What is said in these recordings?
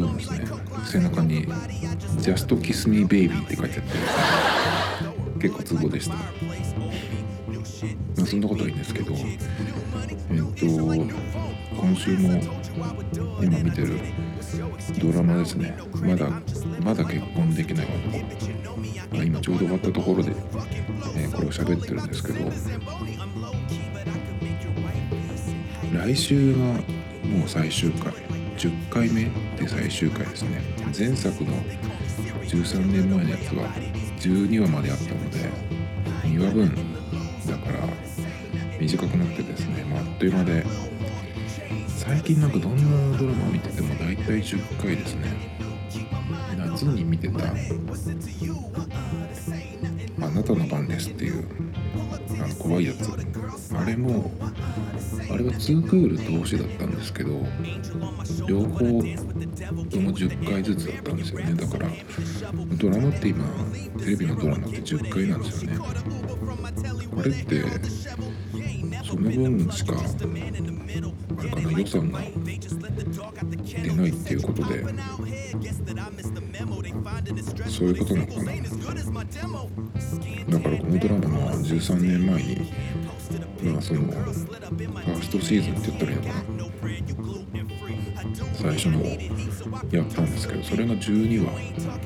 洋服のですね背中に「Just Kiss Me Baby」って書いてあって結構ツボでした。まそんなことはいいんですけどえっと今週も今見てるドラマですね。まだまだ結婚できない。男、まあ、今ちょうど終わったところで、えー、これを喋ってるんですけど来週がもう最終回。10回目で最終回ですね。前作の13年前のやつは12話まであったので2話分。だから短くなってですね、まあ、あっという間で最近なんかどんなドラマを見てても大体10回ですね。夏に見てた「あなたの番です」っていうあの怖いやつ。あれもあれは2クール同士だったんですけど両方とも10回ずつだったんですよね。だからドラマって今テレビのドラマって10回なんですよね。あれってその分しかあれかな予算が出ないっていうことでそういうことなのかな。だからこのドラマは13年前にまあそのファーストシーズンって言ったらいいのかな最初のやったん。ですけどそれが12話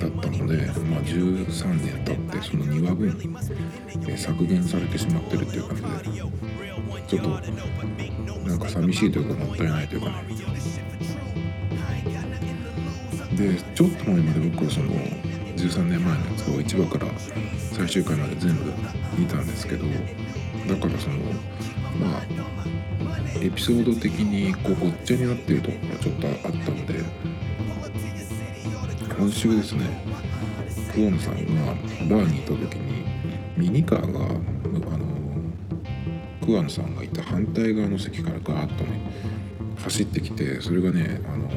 だったので、まあ、13年経ってその2話分、え削減されてしまってるっていう感じでちょっとなん。か寂しいというかもったいないというかねでちょっと前まで僕はその13年前のやつを1話から最終回まで全部見たんですけどだからそのまあエピソード的にこうごっちゃになってるところがちょっとあったので今週ですね桑野さんがバーにいた時にミニカーがあの桑野さんがいた反対側の席からガーッとね走ってきてそれがねあの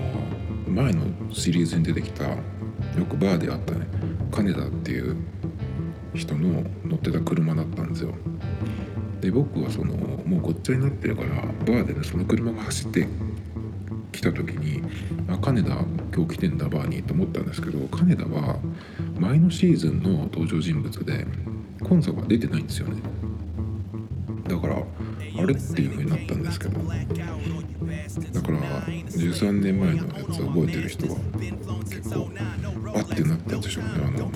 前のシリーズに出てきたよくバーであったね。金田っていう人の乗ってた車だったんですよ。で僕はそのもうごっちゃになってるからバーでねその車が走って来た時にあ金田今日来てんだバーにと思ったんですけど金田は前のシーズンの登場人物で今作は出てないんですよね。だからあれっていう風になったんですけど。だから13年前のやつ覚えてる人は結構ってなったでしょうねあの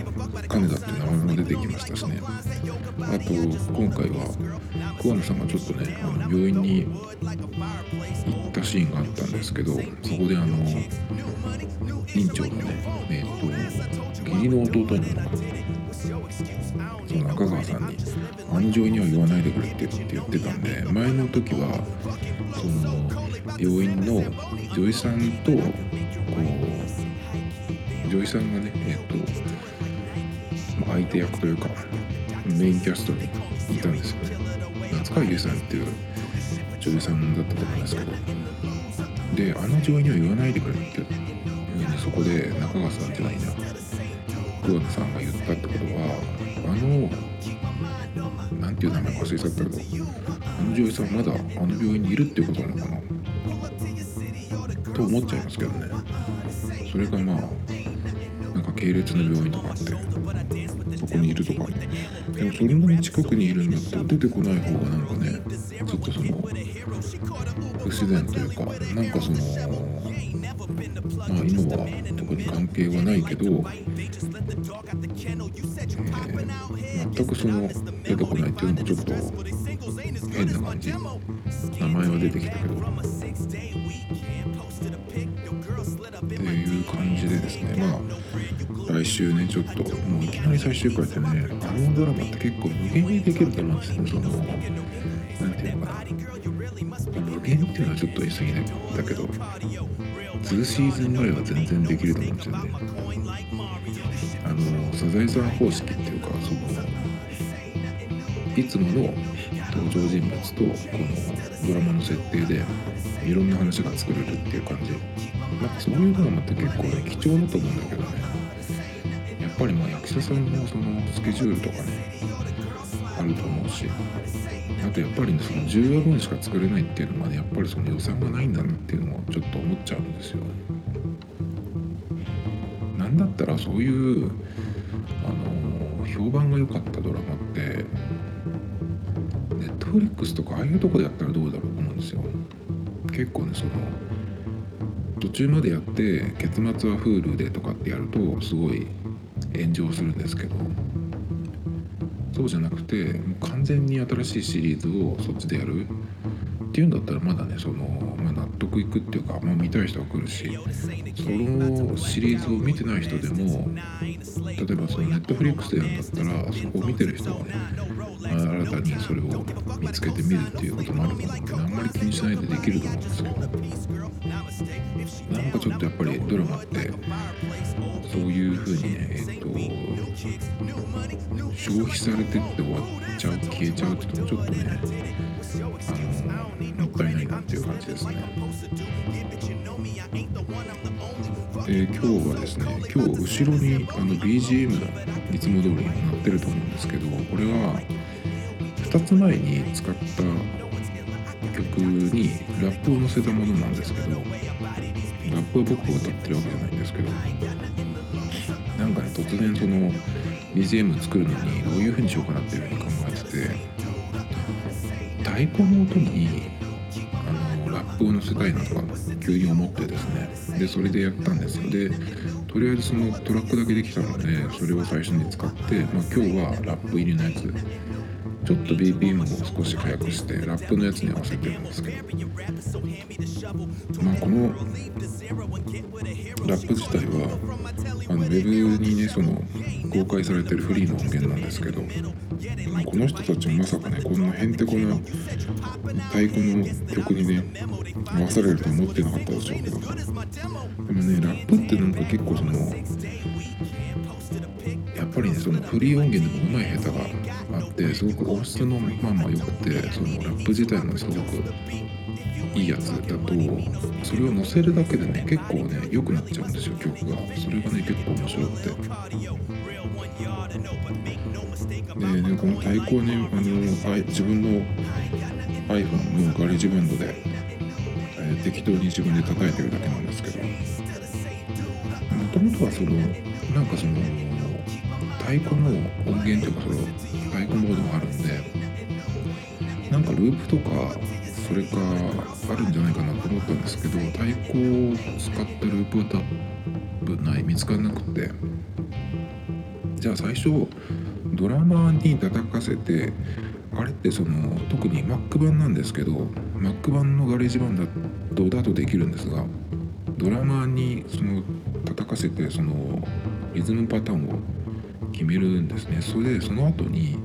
金田って名前も出てきましたしね。あと今回は桑野さんがちょっとねあの病院に行ったシーンがあったんですけどそこであの院長のねえっと義理の弟にのその中川さんに「あの女医には言わないでくれ」って言ってたんで前の時はその病院の女医さんとこう女医さんがねえっと相手役というかメインキャストにいたんですよね。夏川優さんっていう女優さんだったと思うんですけど。であの女医には言わないでくれってそこで中川さんじゃないな桑田さんが言ったってことはあのなんていう名前忘れちゃったけどあの女優さんまだあの病院にいるっていうことなのかなと思っちゃいますけどね。それがまあ系列の病院とかあってそこにいるとか。でもそんなに近くにいるんだったら出てこない方がなんかねちょっとその不自然というかなんかそのまあ今は特に関係はないけど、えー、全くその出てこないっていうのもちょっと変な感じ。名前は出てきたけど。っていう感じでですね。まあ来週ねちょっともういきなり最終回ってねあのドラマって結構無限にできると思うんですよそのなんていうのかな。無限っていうのはちょっと言い過ぎだけど2シーズンぐらいは全然できると思うんですよね。あのサザエさん方式っていうかそのいつもの登場人物とこのドラマの設定でいろんな話が作れるっていう感じ。なんかそういうドラマって結構ね貴重だと思うんだけどね。やっぱりまあ役者さんのそのスケジュールとかねあると思うし。あとやっぱりねその10話分しか作れないっていうのはねやっぱりその予算がないんだなっていうのもちょっと思っちゃうんですよ。なんだったらそういうあの評判が良かったドラマってフリックスとかああいうとこでやったらどうだろうと思うんですよ。結構ねその途中までやって結末は Hulu でとかってやるとすごい炎上するんですけどそうじゃなくてもう完全に新しいシリーズをそっちでやるっていうんだったらまだねその、まあ、納得いくっていうか、まあ、見たい人は来るしそのシリーズを見てない人でも例えばそのネットフリックスでやるんだったらそこを見てる人がね、まあ、新たにそれを見つけてみるっていうこともあると思うんであんまり気にしないでできると思うんですけど。なんかちょっとやっぱりドラマってそういうふうにねえっと消費されてって終わっちゃう消えちゃうっていうのもちょっとねもったいないなっていう感じですね。で今日はですね今日後ろにあの BGM のいつも通りになってると思うんですけどこれは2つ前に使った曲にラップを載せたものなんですけどラップは僕が歌ってるわけじゃないんですけどなんかね突然その BGM 作るのにどういう風にしようかなっていうふうに考えてて太鼓の音にあのラップを載せたいなとか急に思ってですね。でそれでやったんですよ。でとりあえずそのトラックだけできたのでそれを最初に使って、まあ、今日はラップ入りのやつちょっと BPM を少し速くしてラップのやつに合わせてるんですけど。まあこのラップ自体はあのウェブにねその公開されてるフリーの音源なんですけどこの人たちもまさかねこんなへんてこな太鼓の曲にね合わされると思ってなかったでしょうけど。でもねラップってなんか結構そのぱりねそのフリー音源でもうまい下手があってすごく音質のまあまあ良くてそのラップ自体もすごくいいやつだとそれを載せるだけでね結構ね良くなっちゃうんですよ曲が。それがね結構面白くて。でねこの太鼓はねあのあ自分の iPhone のガレージバンドで、えー適当に自分で叩いてるだけなんですけどもともとはそのなんかその太鼓の音源というかその太鼓モードがあるんでなんかループとかそれかあるんじゃないかなと思ったんですけど太鼓を使ったループは多分ない見つからなくて。じゃあ最初ドラマーに叩かせてあれってその特に Mac 版なんですけど Mac 版のガレージバンドだとできるんですがドラマーにその叩かせてそのリズムパターンを決めるんですね。それでその後に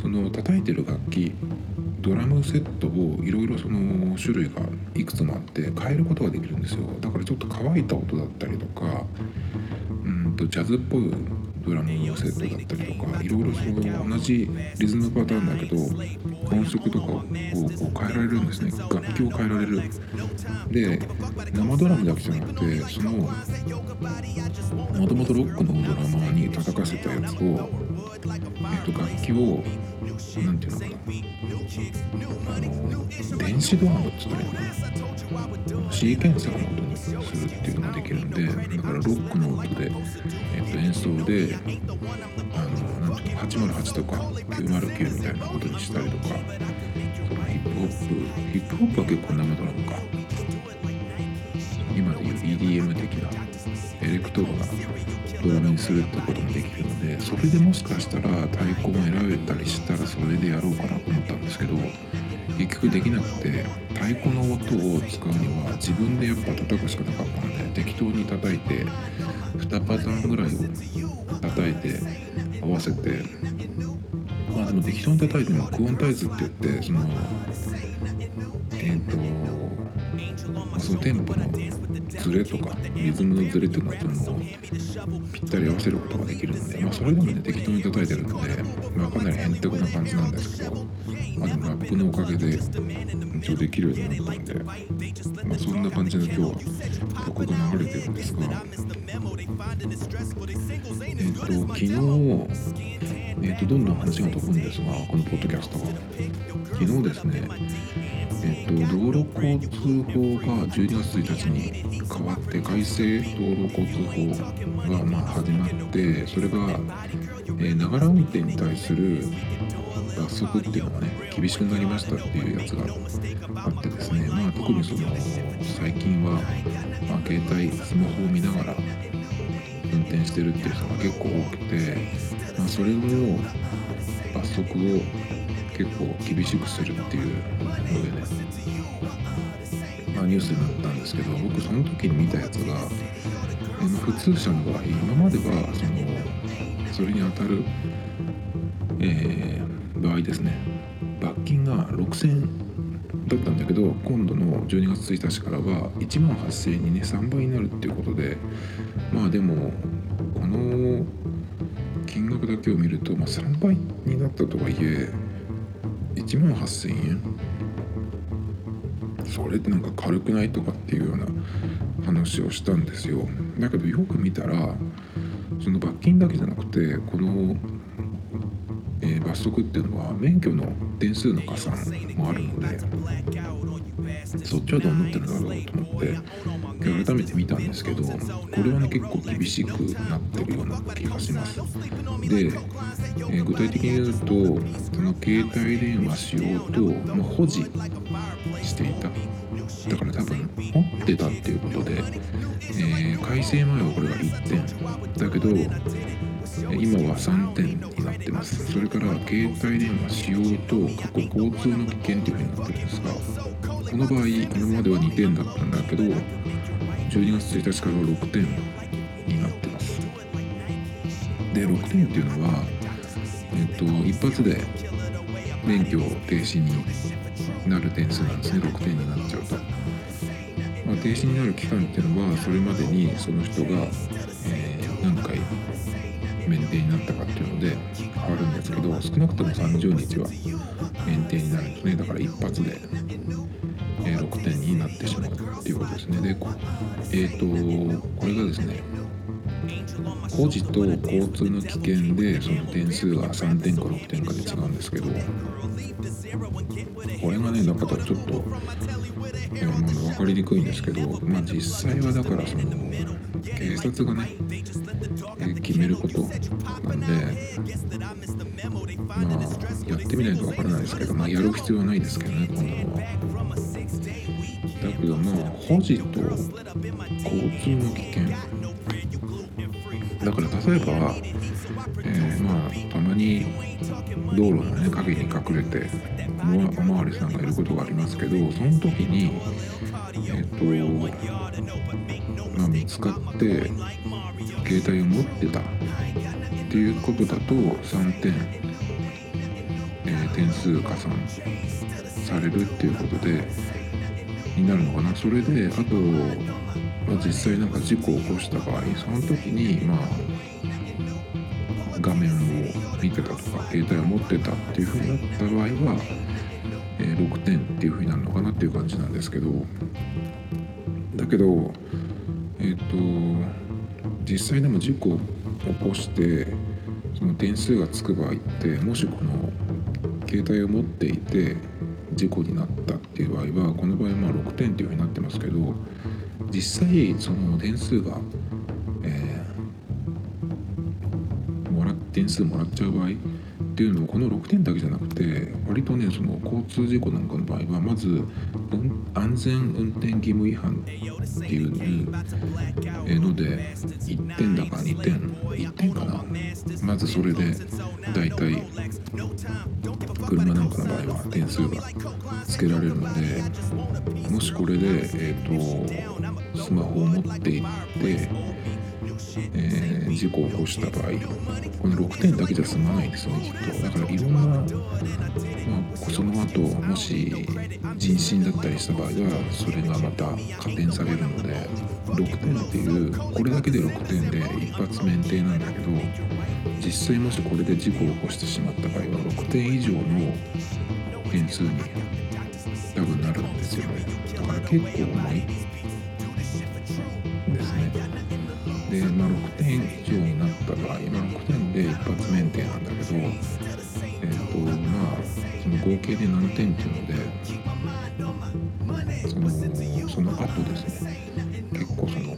その叩いてる楽器ドラムセットをいろいろその種類がいくつもあって変えることができるんですよ。だからちょっと乾いた音だったりとかうんとジャズっぽいドラムセットだったりとかいろいろその同じリズムパターンだけど音色とかをこう変えられるんですね。楽器を変えられる。で生ドラムだけじゃなくてそのもともとロックのドラマーに叩かせたやつを、えっと、楽器を何て言うのかな。あの電子ドラムって言ったらいいのかな。シーケンサーの音にするっていうのができるんでだからロックの音で、えっと、演奏であのなんていうの808とか909みたいなことにしたりとかそのヒップホップヒップホップは結構生ドラムか。今でいう EDM 的なエレクトロなドラムにするってこともできるのでそれでもしかしたら太鼓も選べたりしたらそれでやろうかなと思ったんですけど結局できなくて太鼓の音を使うには自分でやっぱ叩くしかなかったので適当に叩いて2パターンぐらいを叩いて合わせて。まあでも適当に叩いてもクオンタイズって言ってそのえっ、とまあそのテンポのズレとかリズムのズレっていうのはそのぴったり合わせることができるので、まあ、それでもね適当に叩いてるので、まあ、かなりへんてこな感じなんですけど、まあ、でもラップのおかげで一応できるようになったんで、まあ、そんな感じの今日は曲が流れてるんですがえっ、と昨日えーと、どんどん話が飛ぶんですがこのポッドキャストは。昨日ですねえっ、ー、と道路交通法が12月1日に変わって改正道路交通法がまあ始まってそれがながら運転に対する罰則っていうのがね厳しくなりましたっていうやつがあってですねまあ特にその最近は、まあ、携帯スマホを見ながら運転してるっていう人が結構多くて、まあ、それの罰則を結構厳しくするっていうのでね、まあ、ニュースになったんですけど僕その時に見たやつが普通車の場合今まではそのそれに当たる、えー、場合ですね。罰金が6000だったんだけど今度の12月1日からは1万8000円にね3倍になるっていうことでまあでもこの金額だけを見ると、まあ、3倍になったとはいえ1万8000円。それってなんか軽くないとかっていうような話をしたんですよ。だけどよく見たらその罰金だけじゃなくてこの、えー、罰則っていうのは免許の点数の加算もあるのでそっちはどうなってるんだろうと思って。改めて見たんですけどこれはね結構厳しくなってるような気がします。で、えー、具体的に言うとその携帯電話使用と、まあ、保持していた。だから多分持ってたっていうことで、えー、改正前はこれが1点。だけど今は3点になってます。それから携帯電話使用と過去交通の危険っていうふうになってるんですがこの場合今までは2点だったんだけど12月1日からは6点になってます。で6点っていうのはえっと一発で免許停止になる点数なんですね。6点になっちゃうと、まあ、停止になる期間っていうのはそれまでにその人が、えー、何回免停になったかっていうので変わるんですけど少なくとも30日は免停になるんですね。だから一発で、6点になってしまうっていうことですね。でえっ、ー、とこれがですね保持と交通の危険でその点数が3点か6点かで違うんですけどこれがねだからちょっと、えー、ま、分かりにくいんですけど、まあ、実際はだからその警察がね、えー、決めることなんでまあやってみないと分からないですけど、まあ、やる必要はないですけどねこんなのは。だけどまあ保持と交通の危険だから例えば、えー、まあたまに道路のね影に隠れておまわりさんがいることがありますけどその時にえっ、ー、とまあ見つかって携帯を持ってたっていうことだと3点、えー、点数加算されるっていうことでになるのかな。それであとまあ、実際なんか事故を起こした場合その時にまあ画面を見てたとか携帯を持ってたっていう風になった場合は、えー、6点っていう風になるのかなっていう感じなんですけどだけどえっ、ー、と実際でも事故を起こしてその点数がつく場合ってもしこの携帯を持っていて事故になったっていう場合はこの場合まあ6点っていうふうになってますけど実際その点数が、えー、もら点数もらっちゃう場合っていうのはこの6点だけじゃなくて割とねその交通事故なんかの場合はまず安全運転義務違反っていうので1点だか2点1点かな。まずそれで大体車なんかの場合は点数がつけられるのでもしこれで、えーと、スマホを持っていって、えー、事故を起こした場合この6点だけじゃ済まないんですよねきっと。だからいろんな、まあ、その後もし人身だったりした場合はそれがまた加点されるので6点っていうこれだけで6点で一発免停なんだけど実際もしこれで事故を起こしてしまった場合は6点以上の点数に多分なるんですよね。だから結構重いですね。で、まあ、6点以上になった場合、まあ、6点で一発免停なんだけど、えっ、とまあその合計で何点っていうのでそのその後ですね。結構その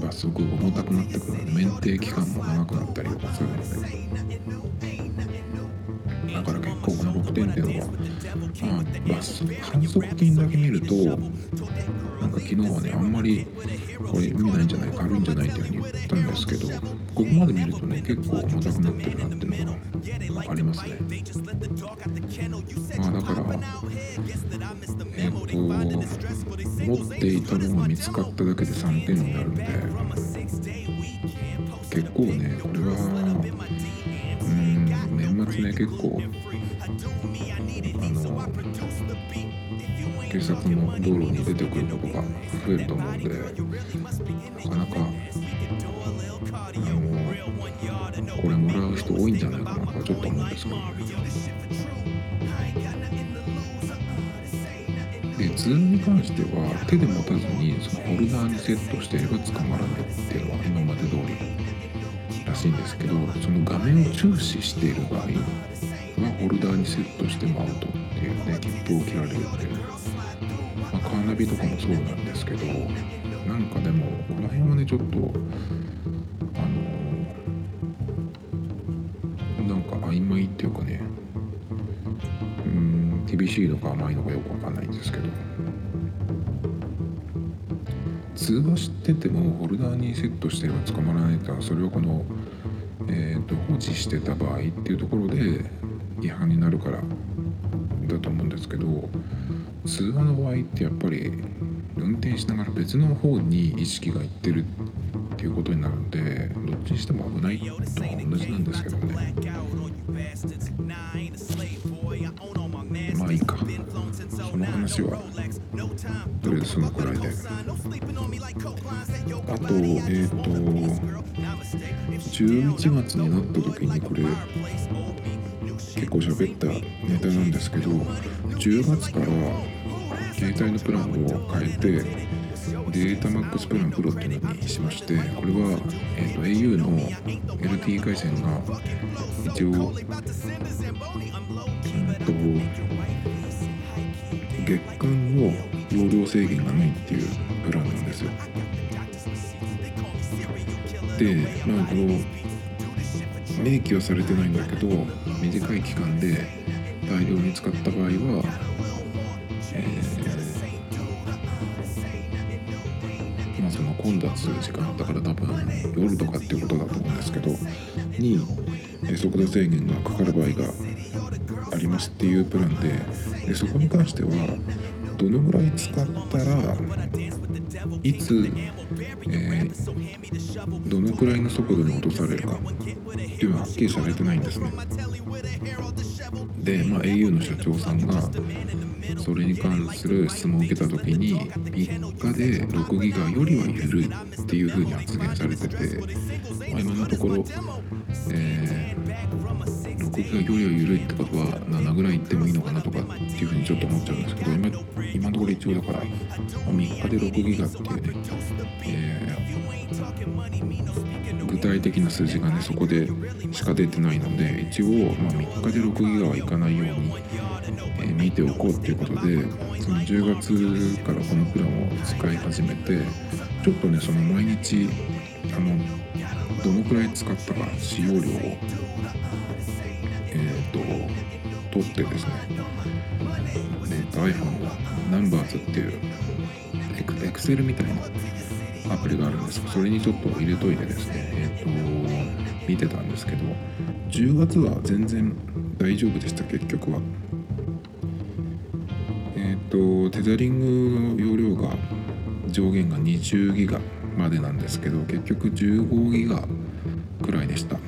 罰則重たくなってくるので免停期間も長くなったりとかするのでだから結構この6点っていうのは、まあ、罰反則金だけ見ると昨日はねあんまりこれ意味ないんじゃない軽いんじゃないっていうふうに言ったんですけどここまで見るとね結構重たくなってるなっていうのがありますね。まあだからえっ、と持っていたのが見つかっただけで3点になるんで結構ねこれはうん。年末ね結構あの警察の道路に出てくることが増えると思うんでなかなかあのこれもらう人多いんじゃないかなとはちょっと思うんですけど。で図に関しては手で持たずにそのホルダーにセットしていれば捕まらないっていうのは今まで通り。らしいんですけどその画面を注視している場合はホルダーにセットしてもアウトっていうね切符を切られるっていう、まあ、カーナビとかもそうなんですけどなんかでもこの辺はねちょっとあのなんか曖昧っていうかねうん厳しいのか甘いのかよくわかんないんですけど。通話しててもホルダーにセットしてれば捕まらないからそれをこの、えー、と放置してた場合っていうところで違反になるからだと思うんですけど通話の場合ってやっぱり運転しながら別の方に意識がいってるっていうことになるのでどっちにしても危ないと同じなんですけどね。まあいいか。その話はとりあえずそのくらいで。あとえっ、と11月になった時にこれ結構喋ったネタなんですけど10月から携帯のプランを変えてデータマックスプランプロっていうのにしましてこれは、えー、と au の LTE 回線が一応うんと月間の容量制限がないっていうプランなんですよ。でまあこの明記はされてないんだけど短い期間で大量に使った場合は、えーまあその混雑時間だから多分夜とかっていうことだと思うんですけどに速度制限がかかる場合がありますっていうプランででそこに関してはどのぐらい使ったらいつ、えーどのくらいの速度に落とされるかっていうのははっきりされてないんですね。で、まあ、au の社長さんがそれに関する質問を受けた時に3日で6ギガよりは緩いっていうふうに発言されてて、まあ、今のところ、えー6ギガよりは緩いってことは7ぐらいいってもいいのかなとかっていうふうにちょっと思っちゃうんですけど今今のところ一応だからま3日で6ギガっていうね、えー体的な数字がねそこでしか出てないので一応、まあ、3日で6ギガはいかないように、えー見ておこうっていうことでその10月からこのプランを使い始めてちょっとねその毎日あのどのくらい使ったか使用量をえっ、と取ってですねえー iPhone の Numbers っていうエク Excel みたいなアプリがあるんですそれにちょっと入れといてですねえっ、と見てたんですけど10月は全然大丈夫でした結局は。えっ、とテザリングの容量が上限が20ギガまでなんですけど結局15ギガくらいでした。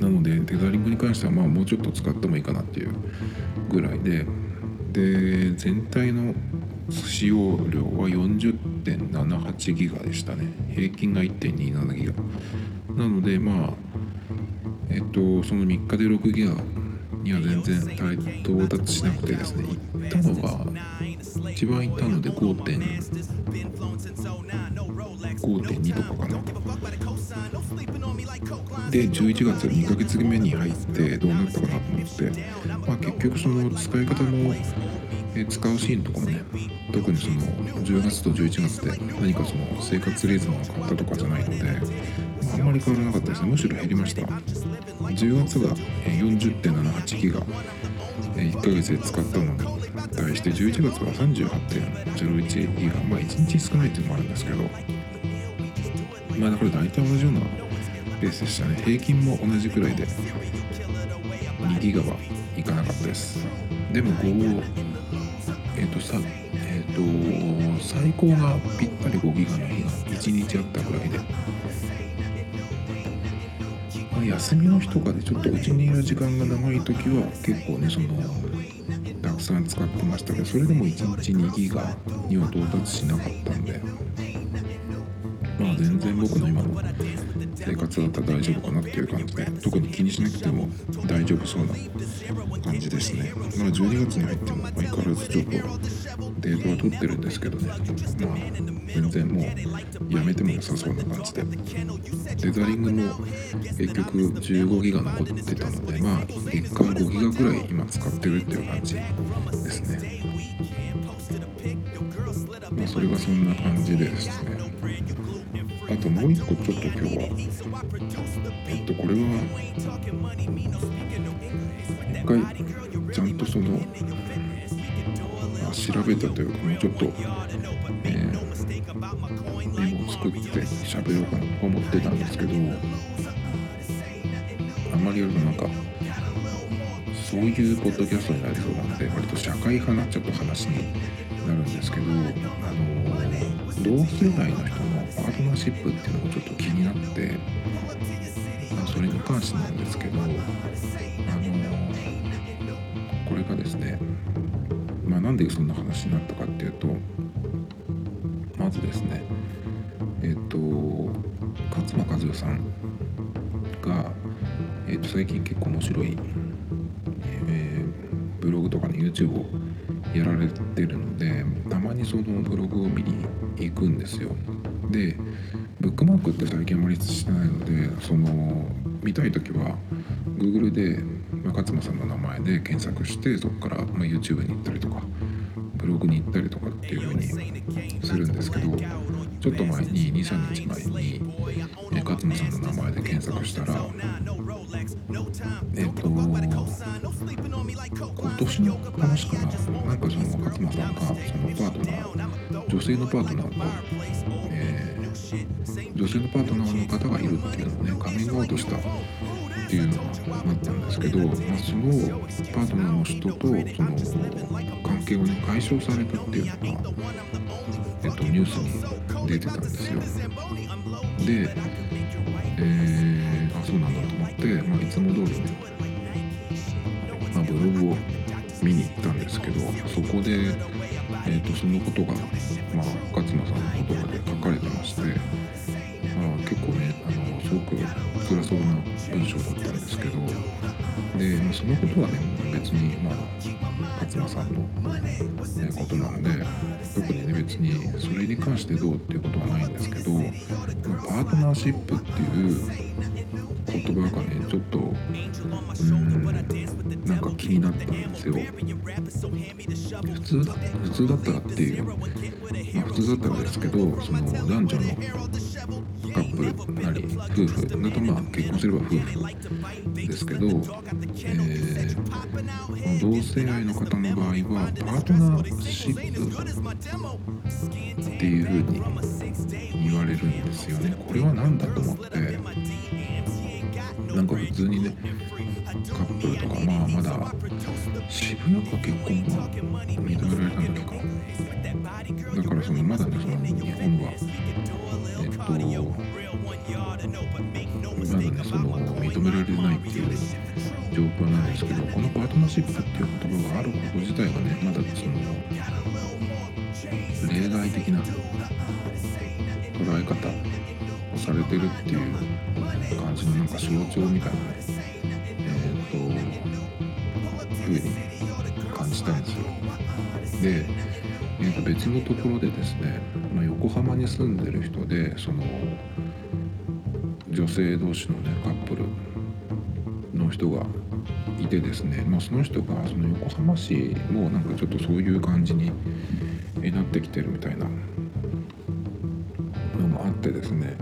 なのでテザリングに関してはまあもうちょっと使ってもいいかなっていうぐらいでで全体の使用量は40 40.78ギガでしたね。平均が1.27ギガ。なのでまあえっとその3日で6ギガには全然到達しなくてですね行ったのが一番行ったので5.5.2とかかな。で11月2ヶ月目に入ってどうなったかなと思って、まあ、結局その使い方の使うシーンとかもね特にその10月と11月で何かその生活リズムが変わったとかじゃないので、あ、んまり変わらなかったですね。むしろ減りました。10月が40.78ギガ1ヶ月で使ったのに対して11月は38.01ギガ。まあ1日少ないっていうのもあるんですけど。まあだから大体同じようなペースでしたね。平均も同じくらいで2ギガはいかなかったです。でも5えっ、ー、とさ、と最高がぴったり5ギガの日が1日あったぐらいで、ま、休みの日とかでちょっとうちにいる時間が長い時は結構ねそのたくさん使ってましたけどそれでも1日2ギガには到達しなかったんで。まあ全然僕の今の生活だったら大丈夫かなっていう感じで特に気にしなくても大丈夫そうな感じですね。まあ12月に入っても相変わらずちょっとデータは取ってるんですけどね。まあ全然もうやめても良さそうな感じで。デザリングも結局15ギガ残ってたのでまあ月間5ギガくらい今使ってるっていう感じですね。まあそれがそんな感じでですね。あともう一個ちょっと今日はえっとこれは一回ちゃんとその、調べたというかもうちょっと、えー、メモを作って喋ろうかなと思ってたんですけどあんまりやるとなんかそういうポッドキャストになりそうなんで割と社会派なちょっと話になるんですけどあの同世代の人のパートナーシップっていうのがちょっと気になって、まあ、それに関してなんですけどあのこれがですね、まあ、なんでそんな話になったかっていうとまずですねえっ、ー、と勝間和代さんが、えー、と最近結構面白い、えー、ブログとかの YouTube をやられてるのでたまにそのブログを見に行くんですよ。でブックマークって最近あまりしてないのでその見たい時はで検索してそこから、ま、YouTube に行ったりとかブログに行ったりとかっていう風にするんですけどちょっと前に23日前に、勝間さんの名前で検索したらえっ、と今年の話かななんかその勝間さんがそのパートナー女性のパートナーと、えー、女性のパートナーの方がるっていうのをねカミングアウトしたっていうのがあったんですけど、まあ、そのパートナーの人とその関係をね解消されたっていうのが、えっと、ニュースに出てたんですよ。で、えー、あそうなんだと思って、まあ、いつも通りね、まあ、ブログを見に行ったんですけどそこで、えーと、そのことが、まあ、で、まあ、そのことはね別にまあ勝間さんの、ね、ことなので特にね別にそれに関してどうっていうことはないんですけどパートナーシップっていう言葉がねちょっとうんなんか気になったんですよ。普通だ普通だったらっていうまあ普通だったらですけどその男女のカップルなり夫婦だとまあ結婚すれば夫婦ですけど、えー、同性愛の方の場合はパートナーシップっていう風に言われるんですよね。これは何だと思って？なんか普通にねカップルとかまあまだ渋谷か結婚が認められた時かだからそのまだねその日本はえっとまだねその認められないっていう状況なんですけどこのパートナーシップっていう言葉があること自体がねまだその例外的な捉え方をされてるっていうっ感じのなんか象徴みたいなねえっ、ー、とふうに感じたんですよ。で、えー、と別のところでですねま横浜に住んでる人でその女性同士のねカップルの人がいてですね、まあ、その人がその横浜市もなんかちょっとそういう感じになってきてるみたいなのもあってですね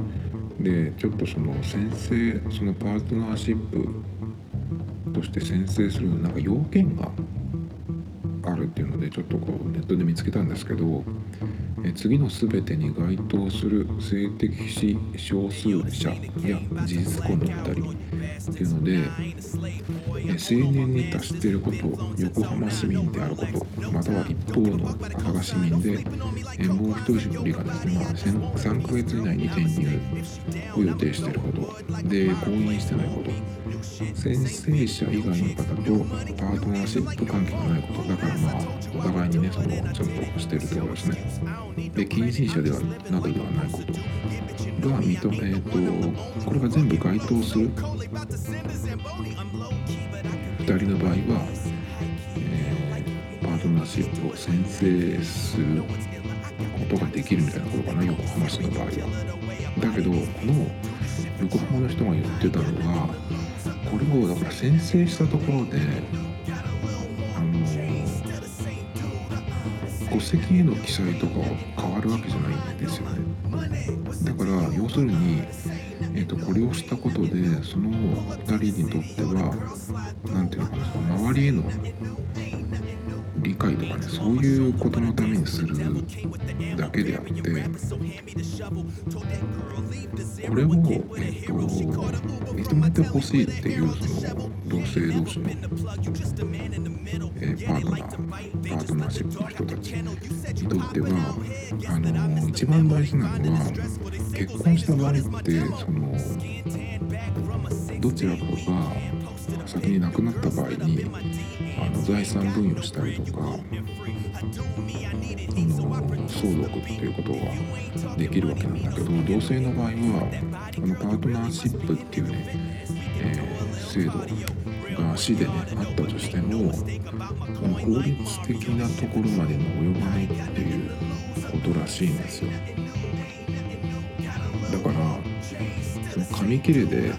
でちょっとその先生そのパートナーシップとして宣誓するのなんか要件があるっていうのでちょっとこうネットで見つけたんですけどえ次の全てに該当する性的少数者や事実婚の2人っていうのでえ成年に達していること横浜市民であることまたは一方の佐賀市民でえもう一人がですね、まあ、3ヶ月以内に転入を予定していること。で婚姻してないこと。先生者以外の方とパートナーシップ関係がないこと。だからまあお互いにねそのちゃんとしてるってことですね。で近親者ではなどではないこと。が認め、えーと、これが全部該当する。2人の場合は、えー、パートナーシップを宣誓することができるみたいなことかな横浜市の場合は。だけどこの横浜の人が言ってたのはこれをだから宣誓したところで戸籍への記載とかは変わるわけじゃないんですよね。だから要するに、えーと、これをしたことでその2人にとっては何て言うのかなその周りへの理解とかねそういうことのためにするだけであってこれを、えーと、認めてほしいっていうその同性同士の、えー、パートナーパートナーシップの人たちにとってはあの一番大事なのは結婚した場合ってそのどちらかが先に亡くなった場合にあの財産分与したりとかあの相続っていうことができるわけなんだけど同性の場合はこのパートナーシップっていうね、えー、制度が市でねあったとしてもその法律的なところまでの及ばないっていうことらしいんですよ。だからその紙切れでその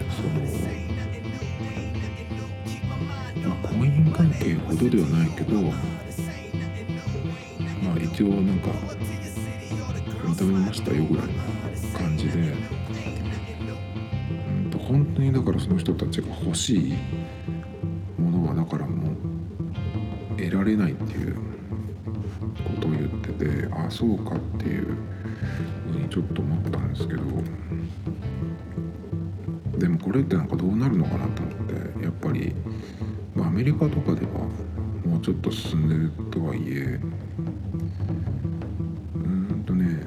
婚姻関係ほどではないけどまあ一応なんか認めましたよぐらいの感じでうんと本当にだからその人たちが欲しいものはだからもう得られないっていうことを言っててああそうかっていうふうにちょっと思ったんですけどでもこれってなんかどうなるのかなと思ってやっぱり、メリカとかではもうちょっと進んでるとはいえうんとね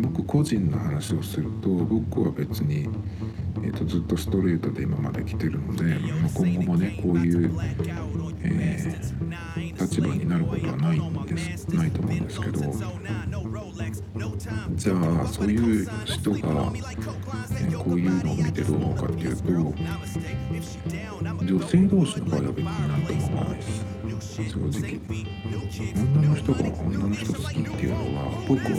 僕個人の話をすると僕は別に、えーと、ずっとストレートで今まで来てるので、まあ、今後もねこういう、えー、立場になることはないんですないと思うんですけどじゃあそういう人が、えー、こういうのを見てどう思うかっていうと女性同士の場合は別になんとも思わないです正直女の人が女の人好きっていうのは僕は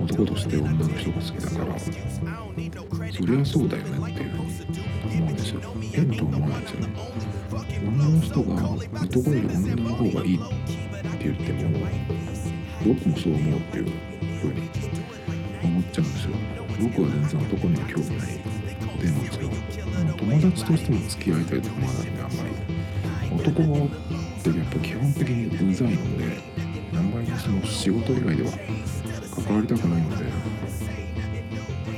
男として女の人が好きだからそりゃそうだよねっていうふうに思うんですよ。変と思わないですよね女の人が男より女の方がいいって言っても僕もそう思うっていうふうに思っちゃうんですよ。僕は全然男には興味ないでもですよ友達としても付き合いたいと思わないんであんまり男ってやっぱ基本的にうざいのであんまりその仕事以外では関わりたくないので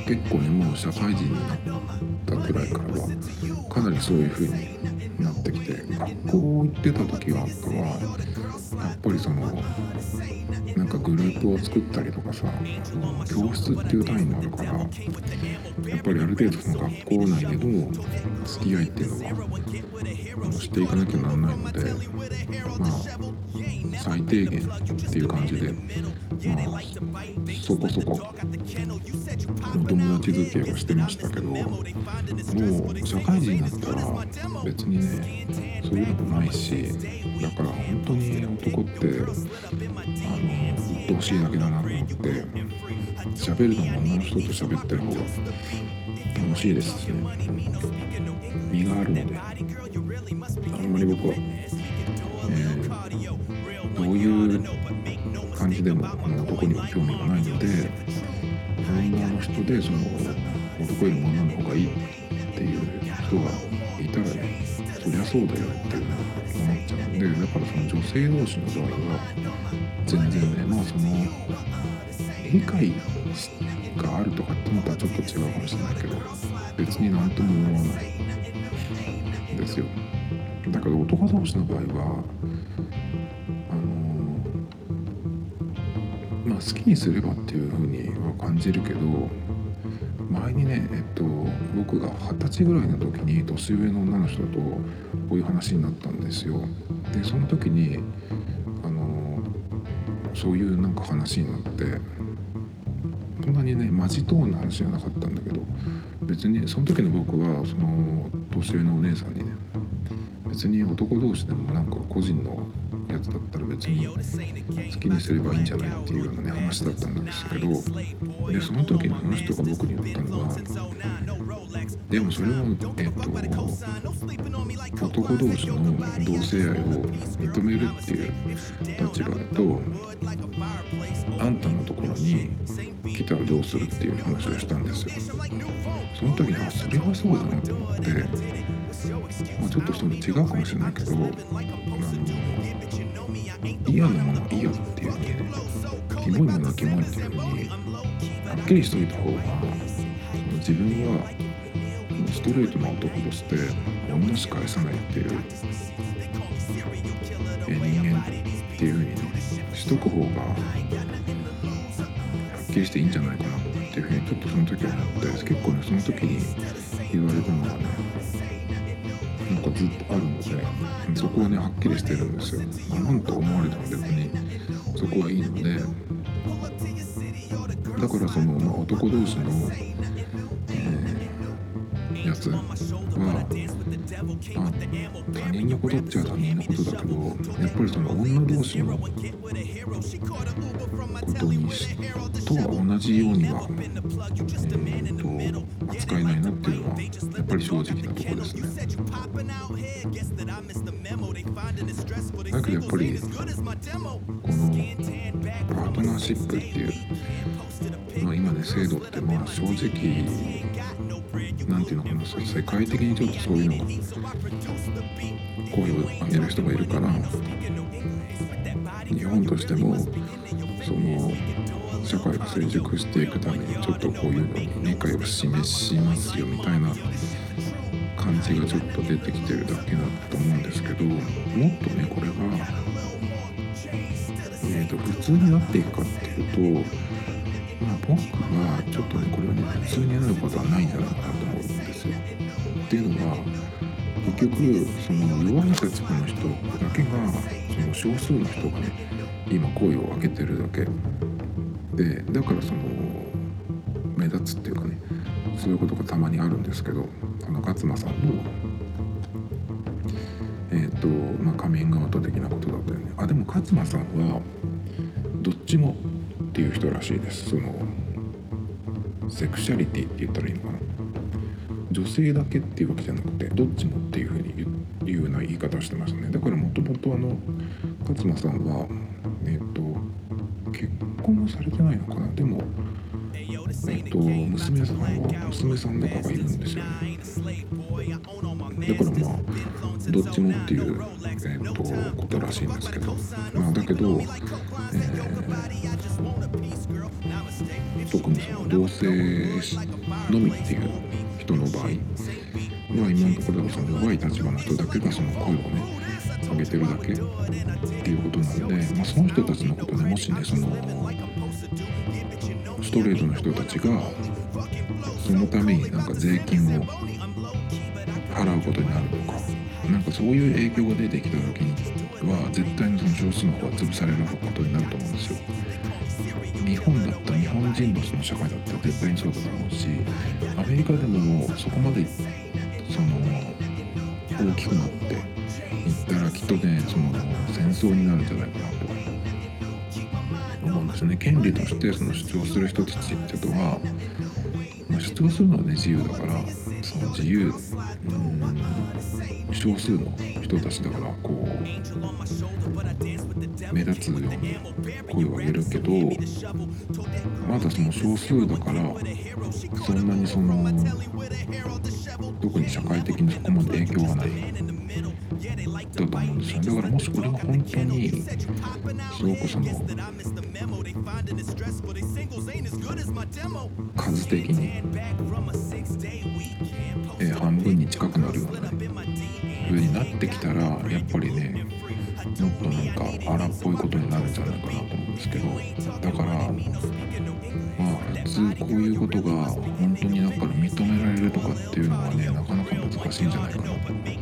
結構ねもう社会人になったくらいからはかなりそういう風になってきて学校行ってた時はやっぱりそのなんかグループを作ったりとかさ教室っていう単位もあるからやっぱりある程度その学校内での付き合いっていうのはしていかなきゃならないのでまあ最低限っていう感じでまあそこそこ友達付き合いをしてましたけどもう社会人になったら別にねそういうのもないしだから本当に男ってあの鬱陶しいだけだなと思って喋るのも女の人と喋ってる方が楽しいですしね。身があるのであんまり僕は、えー、どういう感じでもこの男には興味がないので女の人でその男より女の方がいいっていう人がいたらねそりゃそうだよっていう思っちゃうんでだからその女性同士の場合は全然ねまあその理解があるとかってのとはちょっと違うかもしれない。けど別になんとも思わないですよだけど男同士の場合はまあ好きにすればっていうふうには感じるけど前にね、えっと、僕が二十歳ぐらいの時に年上の女の人とこういう話になったんですよ。でその時にあのそういうなんか話になってそんなにねマジトーンの話じゃなかったんだけど別にその時の僕はその年上のお姉さんにね別に男同士でもなんか個人のやつだったら別に好きにすればいいんじゃないっていうようなね話だったんですけどでその時にその人が僕に言ったのはでもそれはえっと男同士の同性愛を認めるっていう立場だとあんたのところに来たらどうするっていう話をしたんですよ。その時にあそれはそうだなと思ってまあ、ちょっとその違うかもしれないけどあの嫌なものは嫌っていうのにキモいものはキモいっていうのにはっきりしといた方が自分はストレートな男として女しか愛さないっていう人間っていうふうにしとく方がはっきりしていいんじゃないかなっていうふうにちょっとその時は思って結構ねその時に言われたのがねなんかずっとあるのでそこはねはっきりしてるんですよ。なんと思われても別にそこはいいのでだからその、まあ、男同士の、えー、やつは、まあ、他人のことっちゃ他人のことだけどやっぱりその女同士のことにしとは同じようには、えー、と扱えないやっぱり正直なところですね。だけどやっぱりこのパートナーシップっていう、まあ、今ね制度ってまあ正直なんていうのかな世界的にちょっとそういうのが声を上げる人がいるから日本としてもその社会が成熟していくためにちょっとこういうのに理解を示しますよみたいな感じがちょっと出てきてるだけだと思うんですけどもっとねこれが、えーと、普通になっていくかっていうと、まあ、僕はちょっとねこれはね普通になることはないんじゃないかなと思うんですよ。っていうのは結局その弱い立場の人だけがその少数の人がね今声を上げてるだけでだからその目立つっていうかねそういうことがたまにあるんですけどあの勝間さんのえっ、ー、とまあカミングアウト的なことだったよね。あでも勝間さんはどっちもっていう人らしいです。そのセクシャリティって言ったらいいのかな。女性だけっていうわけじゃなくてどっちもっていうふうに言うような言い方をしてましたね。だからもともとあの勝間さんはえっ、ー、と結婚はされてないのかな？でもえっと、娘さんは娘さんとかがいるんですよ。ねだからまあどっちもっていう、えっと、ことらしいんですけど。まあだけど、えー、特にその同性のみっていう人の場合は今のところその弱い立場の人だけがその声をね上げてるだけっていうことなので、まあ、その人たちのことでもしねそのストレートの人たちがそのためになんか税金を払うことになるとかなんかそういう影響が出てきた時には絶対にその少数の方は潰されることになると思うんですよ。日本だった本人のその社会だって絶対にそうだと思うしアメリカでもそこまでその大きくなっていったらきっとねその戦争になるんじゃないかなと思うんですね。権利としてその主張する人たちっていうのは、まあ、主張するのはね自由だからその自由うん少数の人たちだからこう目立つように声を上げるけどまだその少数だからそんなにその特に社会的にそこまで影響はないだと思うんですよだからもしこれが本当にすごくその数的に、えー半分に近くなるようなね風になってきたらやっぱりねもっとなんか荒っぽいことになるんじゃないかなと思うんですけど。だからまあ普通こういうことが本当にだから認められるとかっていうのはねなかなか難しいんじゃないかなと